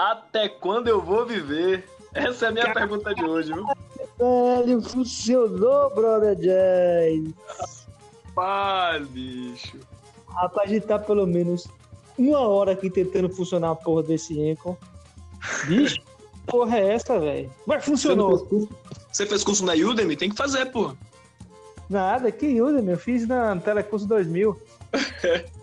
Até quando eu vou viver? Essa é a minha Caramba. pergunta de hoje, viu? Velho, funcionou, brother James. Rapaz, bicho. Rapaz, a gente tá pelo menos uma hora aqui tentando funcionar a porra desse Encon. Bicho, porra é essa, velho? Mas funcionou. Você fez, Você fez curso na Udemy? Tem que fazer, porra. Nada, que Udemy? Eu fiz na Telecurso 2000.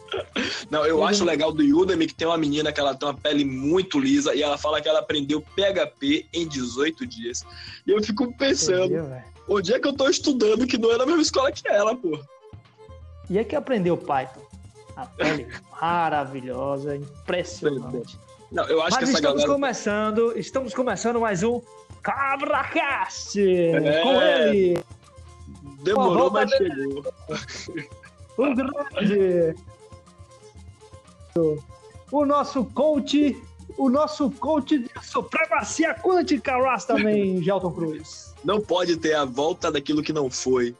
Não, eu acho legal do Udemy que tem uma menina que ela tem uma pele muito lisa e ela fala que ela aprendeu PHP em 18 dias. E eu fico pensando, Entendi, onde é que eu tô estudando que não é na mesma escola que ela, pô? E é que aprendeu Python. A pele maravilhosa, impressionante. Não, eu acho Mas que essa estamos galera... começando, estamos começando mais um CabraCast é... com ele. Demorou, mas chegou. O grande o nosso coach, o nosso coach de supremacia quântica, também, Gelton Cruz. Não pode ter a volta daquilo que não foi.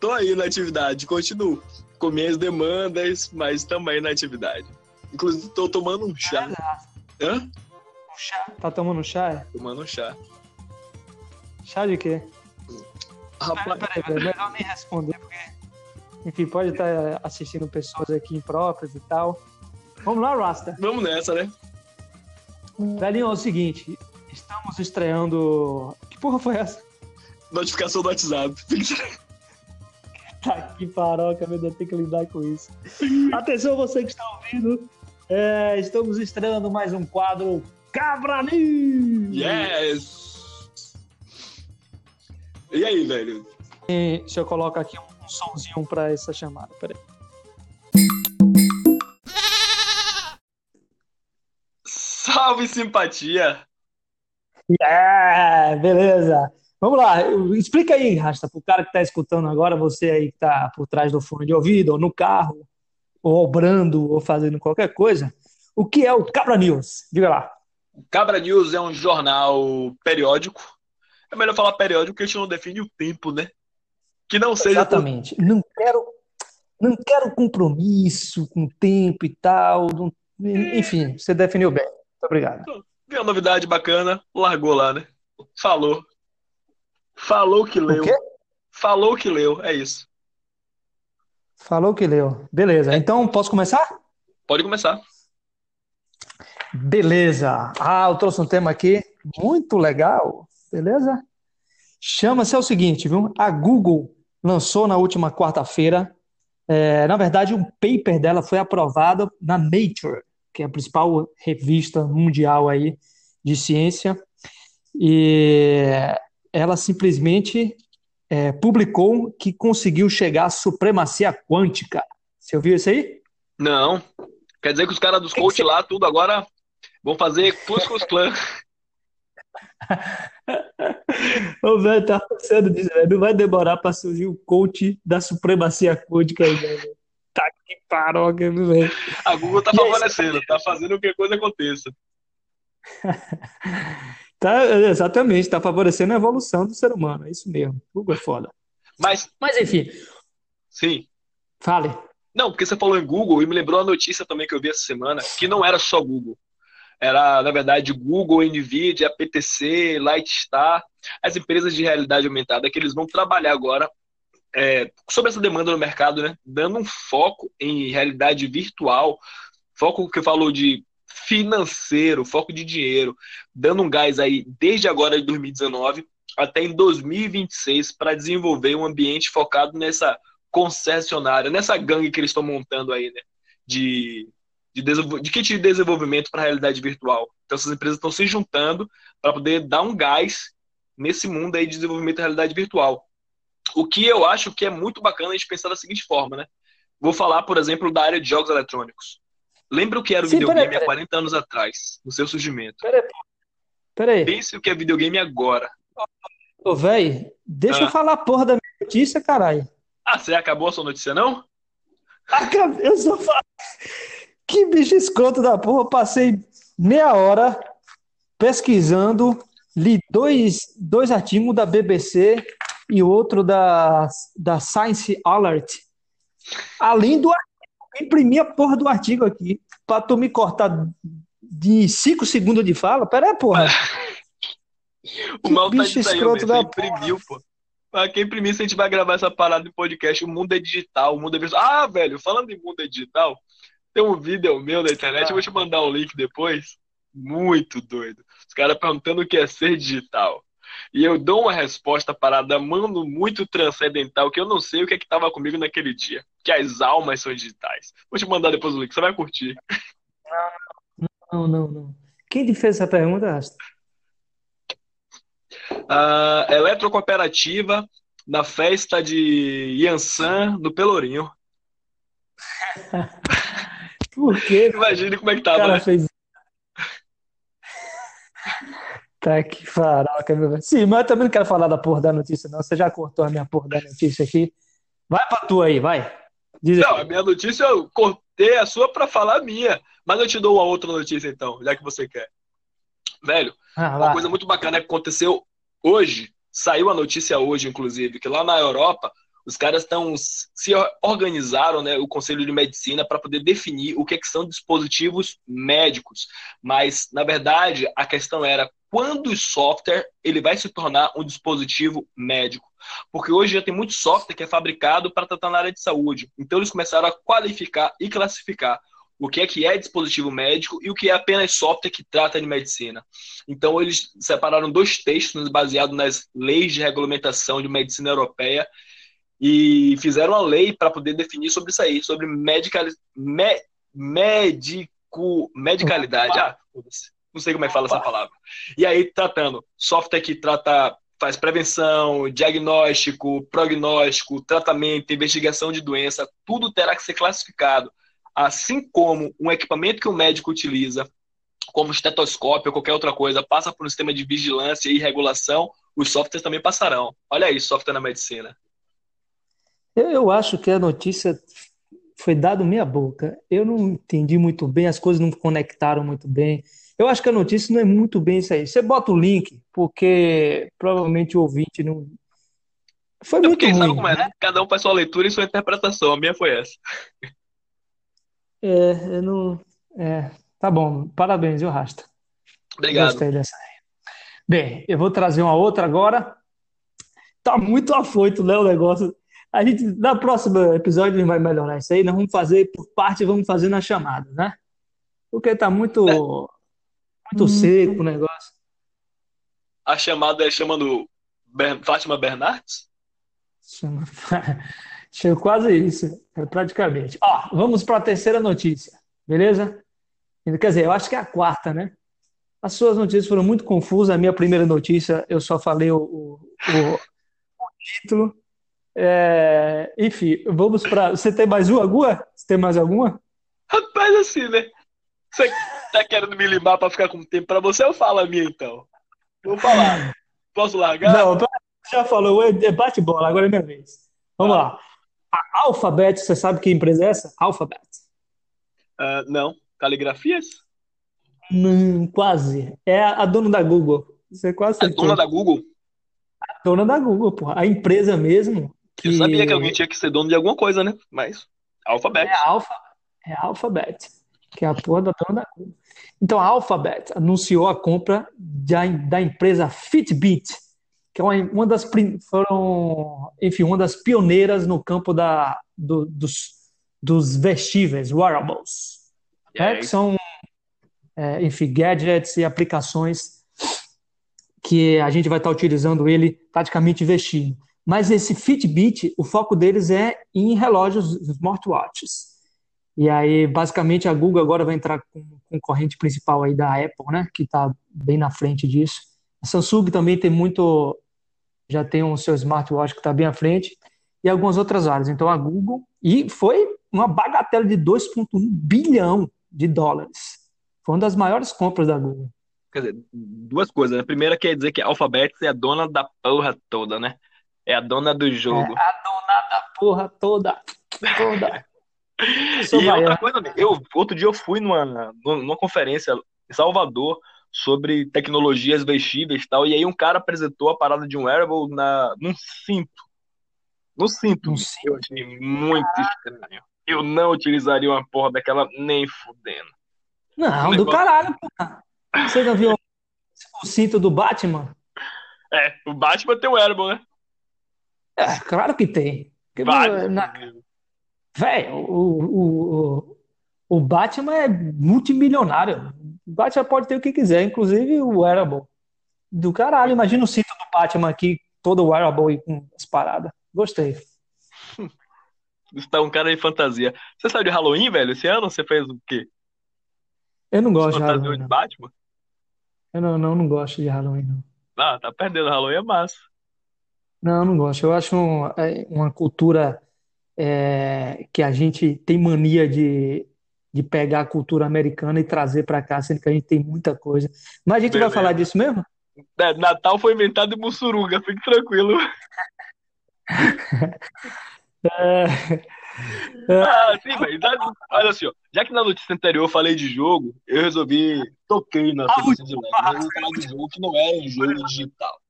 Tô aí na atividade, continuo com minhas demandas, mas também na atividade. Inclusive, tô tomando um chá. Ah, Hã? Um chá? Tá tomando chá? Tomando um chá. Chá de quê? Rapaz... Peraí, peraí, melhor nem responder, porque enfim, pode estar assistindo pessoas aqui impróprias e tal. Vamos lá, Rasta. Vamos nessa, né? Velhinho, é o seguinte, estamos estreando. Que porra foi essa? Notificação do WhatsApp. tá que paroca, meu Deus, tem que lidar com isso. Atenção, você que está ouvindo. É, estamos estreando mais um quadro Cabra News! Yes! E aí, velho? E, deixa eu colocar aqui um, um somzinho para essa chamada, peraí. Salve simpatia! Yeah, beleza. Vamos lá, explica aí, Rasta, pro cara que tá escutando agora, você aí que tá por trás do fone de ouvido, ou no carro, ou obrando, ou fazendo qualquer coisa, o que é o Cabra News? Diga lá. Cabra News é um jornal periódico. É melhor falar periódico porque a gente não define o tempo, né? Que não seja. Exatamente. Não quero, não quero compromisso com tempo e tal. Não... Enfim, você definiu bem. Obrigado. Viu uma novidade bacana, largou lá, né? Falou. Falou que leu. O quê? Falou que leu, é isso. Falou que leu. Beleza. Então, posso começar? Pode começar. Beleza. Ah, eu trouxe um tema aqui muito legal. Beleza? Chama-se é o seguinte, viu? A Google lançou na última quarta-feira. É, na verdade, um paper dela foi aprovado na Nature, que é a principal revista mundial aí de ciência, e ela simplesmente é, publicou que conseguiu chegar à supremacia quântica. Você ouviu isso aí? Não. Quer dizer que os caras dos coach lá, tudo agora vão fazer Cuscus Clan. Ô, velho, tá pensando disso, velho. Não vai demorar pra surgir o coach da supremacia quântica aí, velho. Tá que paroca, velho. A Google tá favorecendo, tá fazendo que a coisa aconteça. tá, exatamente, tá favorecendo a evolução do ser humano. É isso mesmo. Google é foda. Mas, Mas enfim. Sim. Fale. Não, porque você falou em Google e me lembrou a notícia também que eu vi essa semana, que não era só Google. Era, na verdade, Google, Nvidia, PTC, Lightstar, as empresas de realidade aumentada que eles vão trabalhar agora é, sobre essa demanda no mercado, né? Dando um foco em realidade virtual, foco que falou de financeiro, foco de dinheiro, dando um gás aí desde agora de 2019 até em 2026 para desenvolver um ambiente focado nessa concessionária, nessa gangue que eles estão montando aí, né? De, de, de kit de desenvolvimento para realidade virtual. Então essas empresas estão se juntando para poder dar um gás nesse mundo aí de desenvolvimento da realidade virtual. O que eu acho que é muito bacana a gente pensar da seguinte forma, né? Vou falar, por exemplo, da área de jogos eletrônicos. Lembra o que era o Sim, videogame peraí. há 40 anos atrás, no seu surgimento? Peraí, peraí. Pense o que é videogame agora. Ô, velho, deixa ah. eu falar a porra da minha notícia, caralho. Ah, você acabou a sua notícia, não? Acabei, eu só falo. Que bicho escroto da porra. Eu passei meia hora pesquisando, li dois, dois artigos da BBC e outro da, da Science Alert. Além do artigo, imprimi a porra do artigo aqui, pra tu me cortar de 5 segundos de fala? Pera aí, porra. o mal tá de sair, você imprimiu, pô. Pra quem imprimir, se a gente vai gravar essa parada de podcast, o mundo é digital, o mundo é. Ah, velho, falando em mundo é digital, tem um vídeo meu na internet, eu vou te mandar o um link depois. Muito doido. Os caras perguntando o que é ser digital. E eu dou uma resposta parada, mano, muito transcendental, que eu não sei o que é que tava comigo naquele dia. Que as almas são digitais. Vou te mandar depois o link, você vai curtir. Não, não, não. Quem te fez essa pergunta, Asta? Uh, eletrocooperativa na festa de Yansan, no Pelourinho. Por quê? Imagine como é que tava. Cara, né? fez... Tá que faroca, meu velho. Sim, mas eu também não quero falar da porra da notícia, não. Você já cortou a minha porra da notícia aqui. Vai pra tu aí, vai. Diz não, a minha notícia eu cortei a sua pra falar a minha. Mas eu te dou uma outra notícia então, já que você quer. Velho, ah, uma coisa muito bacana que aconteceu hoje, saiu a notícia hoje, inclusive, que lá na Europa os caras estão se organizaram, né, o Conselho de Medicina para poder definir o que, é que são dispositivos médicos. Mas na verdade a questão era quando o software ele vai se tornar um dispositivo médico. Porque hoje já tem muito software que é fabricado para tratar na área de saúde. Então eles começaram a qualificar e classificar o que é que é dispositivo médico e o que é apenas software que trata de medicina. Então, eles separaram dois textos baseados nas leis de regulamentação de medicina europeia e fizeram uma lei para poder definir sobre isso aí, sobre medical, me, médico, medicalidade. Ah, não sei como é que fala essa palavra. E aí, tratando software que trata faz prevenção, diagnóstico, prognóstico, tratamento, investigação de doença, tudo terá que ser classificado assim como um equipamento que o médico utiliza, como estetoscópio ou qualquer outra coisa, passa por um sistema de vigilância e regulação, os softwares também passarão. Olha aí, software na medicina. Eu, eu acho que a notícia foi dada meia boca. Eu não entendi muito bem, as coisas não conectaram muito bem. Eu acho que a notícia não é muito bem isso aí. Você bota o link, porque provavelmente o ouvinte não. Foi é muito ruim. Sabe como é, né? Cada um faz sua leitura e sua interpretação. A minha foi essa. É, eu não. É, tá bom, parabéns, viu, Rasta? Obrigado. Gostei dessa aí. Bem, eu vou trazer uma outra agora. Tá muito afoito, né, o negócio. A gente, na próxima episódio, a gente vai melhorar isso aí. Nós vamos fazer por parte, vamos fazer na chamada, né? Porque tá muito, é. muito seco o negócio. A chamada é chamando Fátima Bernardes? Chama... Chegou quase isso, é praticamente. Ó, vamos para a terceira notícia, beleza? Quer dizer, eu acho que é a quarta, né? As suas notícias foram muito confusas. A minha primeira notícia, eu só falei o, o, o, o título. É, enfim, vamos para. Você tem mais uma, Gua? Você tem mais alguma? Rapaz, assim, né? Você tá querendo me limar para ficar com tempo para você? Eu falo a minha então. Vou falar. Posso largar? Não, já falou, é bate-bola, agora é minha vez. Vamos ah. lá. A Alphabet, você sabe que empresa é essa? Alphabet. Uh, não. Caligrafias? Não, quase. É a, a dona da Google. Você quase A dona da Google? A dona da Google, porra. A empresa mesmo. Que... Eu sabia que alguém tinha que ser dono de alguma coisa, né? Mas Alphabet. É a, Alpha, é Alphabet, que é a porra da dona da. Então a Alphabet anunciou a compra da, da empresa Fitbit que é uma, uma das foram, enfim, uma das pioneiras no campo da, do, dos, dos vestíveis, wearables, né? que são, é, enfim, gadgets e aplicações que a gente vai estar utilizando ele praticamente vestindo. Mas esse Fitbit, o foco deles é em relógios smartwatches. E aí, basicamente, a Google agora vai entrar com o concorrente principal aí da Apple, né? Que está bem na frente disso. A Samsung também tem muito já tem o seu smartwatch que está bem à frente, e algumas outras áreas. Então a Google, e foi uma bagatela de 2,1 bilhão de dólares. Foi uma das maiores compras da Google. Quer dizer, duas coisas. A primeira quer dizer que a Alphabet é a dona da porra toda, né? É a dona do jogo. É a dona da porra toda. Toda. e outra coisa, eu, outro dia eu fui numa, numa conferência em Salvador sobre tecnologias vestíveis e tal. E aí um cara apresentou a parada de um wearable na, num cinto. No cinto. No cinto. Eu achei muito estranho. Eu não utilizaria uma porra daquela nem fudendo. Não, do caralho, porra. Você não viu o cinto do Batman? É, o Batman tem o Wearable, né? É, claro que tem. Vários, na-. Velho, o, o, o, Batman é multimilionário. O Batman pode ter o que quiser, inclusive o wearable. Do caralho, imagina o cinto do Batman aqui, todo wearable e com as paradas. Gostei. Você tá um cara de fantasia. Você saiu de Halloween, velho? Esse ano você fez o quê? Eu não gosto de fantasiou Halloween, de. Batman? Eu não, não, não gosto de Halloween, não. Ah, tá perdendo. Halloween é massa. Não, eu não gosto. Eu acho um- é, uma cultura é, que a gente tem mania de, de pegar a cultura americana e trazer pra cá, sendo que a gente tem muita coisa. Mas a gente vai falar Beleza. disso mesmo? É, Natal foi inventado em Mussuruga, fique tranquilo. É, Ah, sim, velho. Dá- Olha assim, ó. Já que na notícia anterior eu falei de jogo, eu resolvi. Toquei na notícia de leve. Eu vou falar de jogo que não é um jogo digital.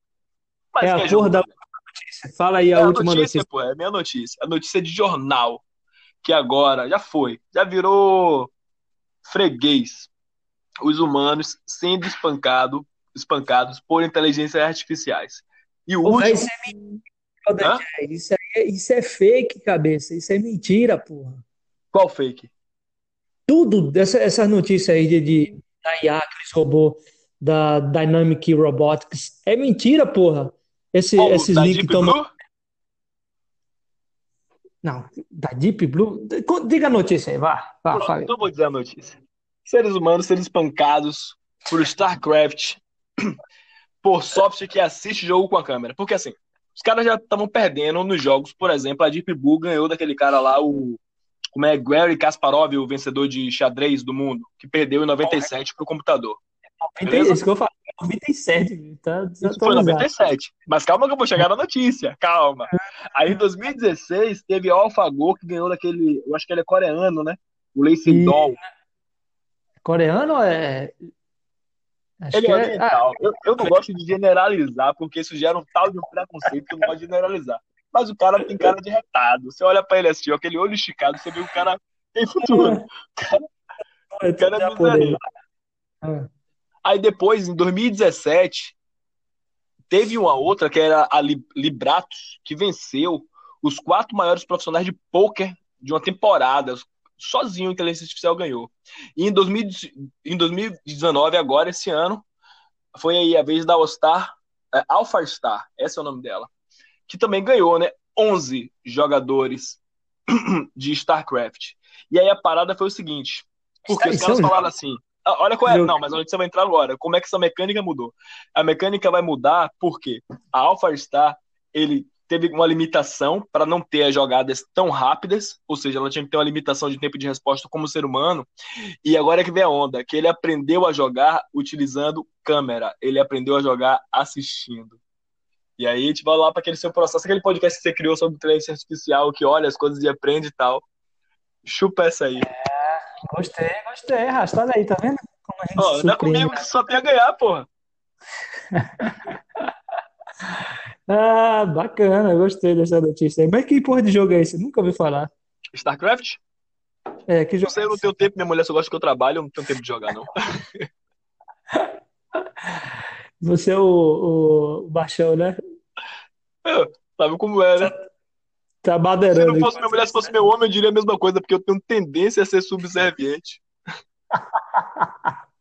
Mas é que a é jogo porra da também. Notícia. Fala aí a É a última notícia, notícia. pô, é a minha notícia. A notícia de jornal. Que agora já foi. Já virou freguês. Os humanos sendo espancado, espancados por inteligências artificiais. E o último. isso é. Isso, é- isso é fake, cabeça. Isso é mentira, porra. Qual fake? Tudo dessa, essas notícias aí de, de da IA que eles roubou da Dynamic Robotics é mentira, porra. Esse, Qual? esses links Deep estão. Blue? Não, da Deep Blue. Diga a notícia aí, vá. Vá, Pronto, fale. então eu vou dizer a notícia. Seres humanos sendo espancados por StarCraft por software que assiste jogo com a câmera. Porque assim, os caras já estavam perdendo nos jogos. Por exemplo, a Deep Blue ganhou daquele cara lá, o. Como é? Gary Kasparov, o vencedor de xadrez do mundo, que perdeu em 97 pro computador. 90, Beleza? isso que eu falei, 97, tá Isso foi em desatualizado. 97. Mas calma que eu vou chegar na notícia. Calma. Aí em 2016 teve o AlphaGo que ganhou daquele. Eu acho que ele é coreano, né? O Lei E Sedol. coreano é. Acho Ele é é. Ah, oriental. Eu, eu não gosto de generalizar, porque isso gera um tal de um preconceito que eu não gosto de generalizar. Mas o cara tem cara de retado. Você olha pra ele assim, ó, aquele olho esticado, você vê o cara tem futuro. O cara, é o cara é. Aí depois, em 2017, teve uma outra que era a Li- Libratos, que venceu os quatro maiores profissionais de pôquer de uma temporada. Sozinho a inteligência artificial ganhou. E em, 2000 em 2019, agora, esse ano, foi aí a vez da All-Star, é, Alpha Star, esse é o nome dela, que também ganhou, né? 11 jogadores de StarCraft. E aí a parada foi o seguinte, porque os Isso é caras falaram assim, olha qual é, jogo. não, mas onde você vai entrar agora? Como é que essa mecânica mudou? A mecânica vai mudar porque a Alpha Star, ele teve uma limitação para não ter as jogadas tão rápidas, ou seja, ela tinha que ter uma limitação de tempo de resposta como ser humano, e agora é que vem a onda, que ele aprendeu a jogar utilizando câmera, ele aprendeu a jogar assistindo. E aí a gente vai lá para aquele seu processo, aquele podcast que você criou sobre inteligência artificial, que olha as coisas e aprende e tal. Chupa essa aí. Gostei, gostei, Rasta. Olha aí, tá vendo? Como a gente anda surpreende. comigo que só tem a ganhar, porra. Ah, bacana, gostei dessa notícia aí. Mas que porra de jogo é esse? Nunca ouvi falar. StarCraft? É, que Não jogo sei, é eu não esse? tenho tempo, minha mulher só gosta que eu trabalho, eu não tenho tempo de jogar, não. Você é o, o Baixão, né? É, sabe como é, né? Tá Se baderando não fosse minha mulher, se fosse meu homem, eu diria a mesma coisa, porque eu tenho tendência a ser subserviente.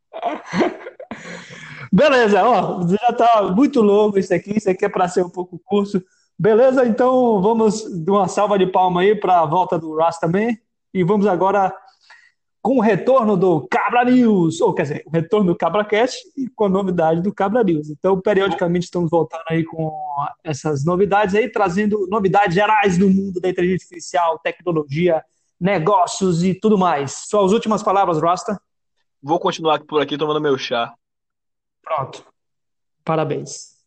Beleza, ó, já tá muito longo isso aqui, isso aqui é para ser um pouco curto. Beleza? Então vamos dar uma salva de palma aí para a volta do Ras também. E vamos agora com o retorno do Cabra News, ou quer dizer, o retorno do CabraCast e com a novidade do Cabra News. Então, periodicamente estamos voltando aí com essas novidades aí, trazendo novidades gerais do mundo da inteligência artificial, tecnologia, negócios e tudo mais. Suas últimas palavras, Rasta? Vou continuar por aqui tomando meu chá. Pronto. Parabéns.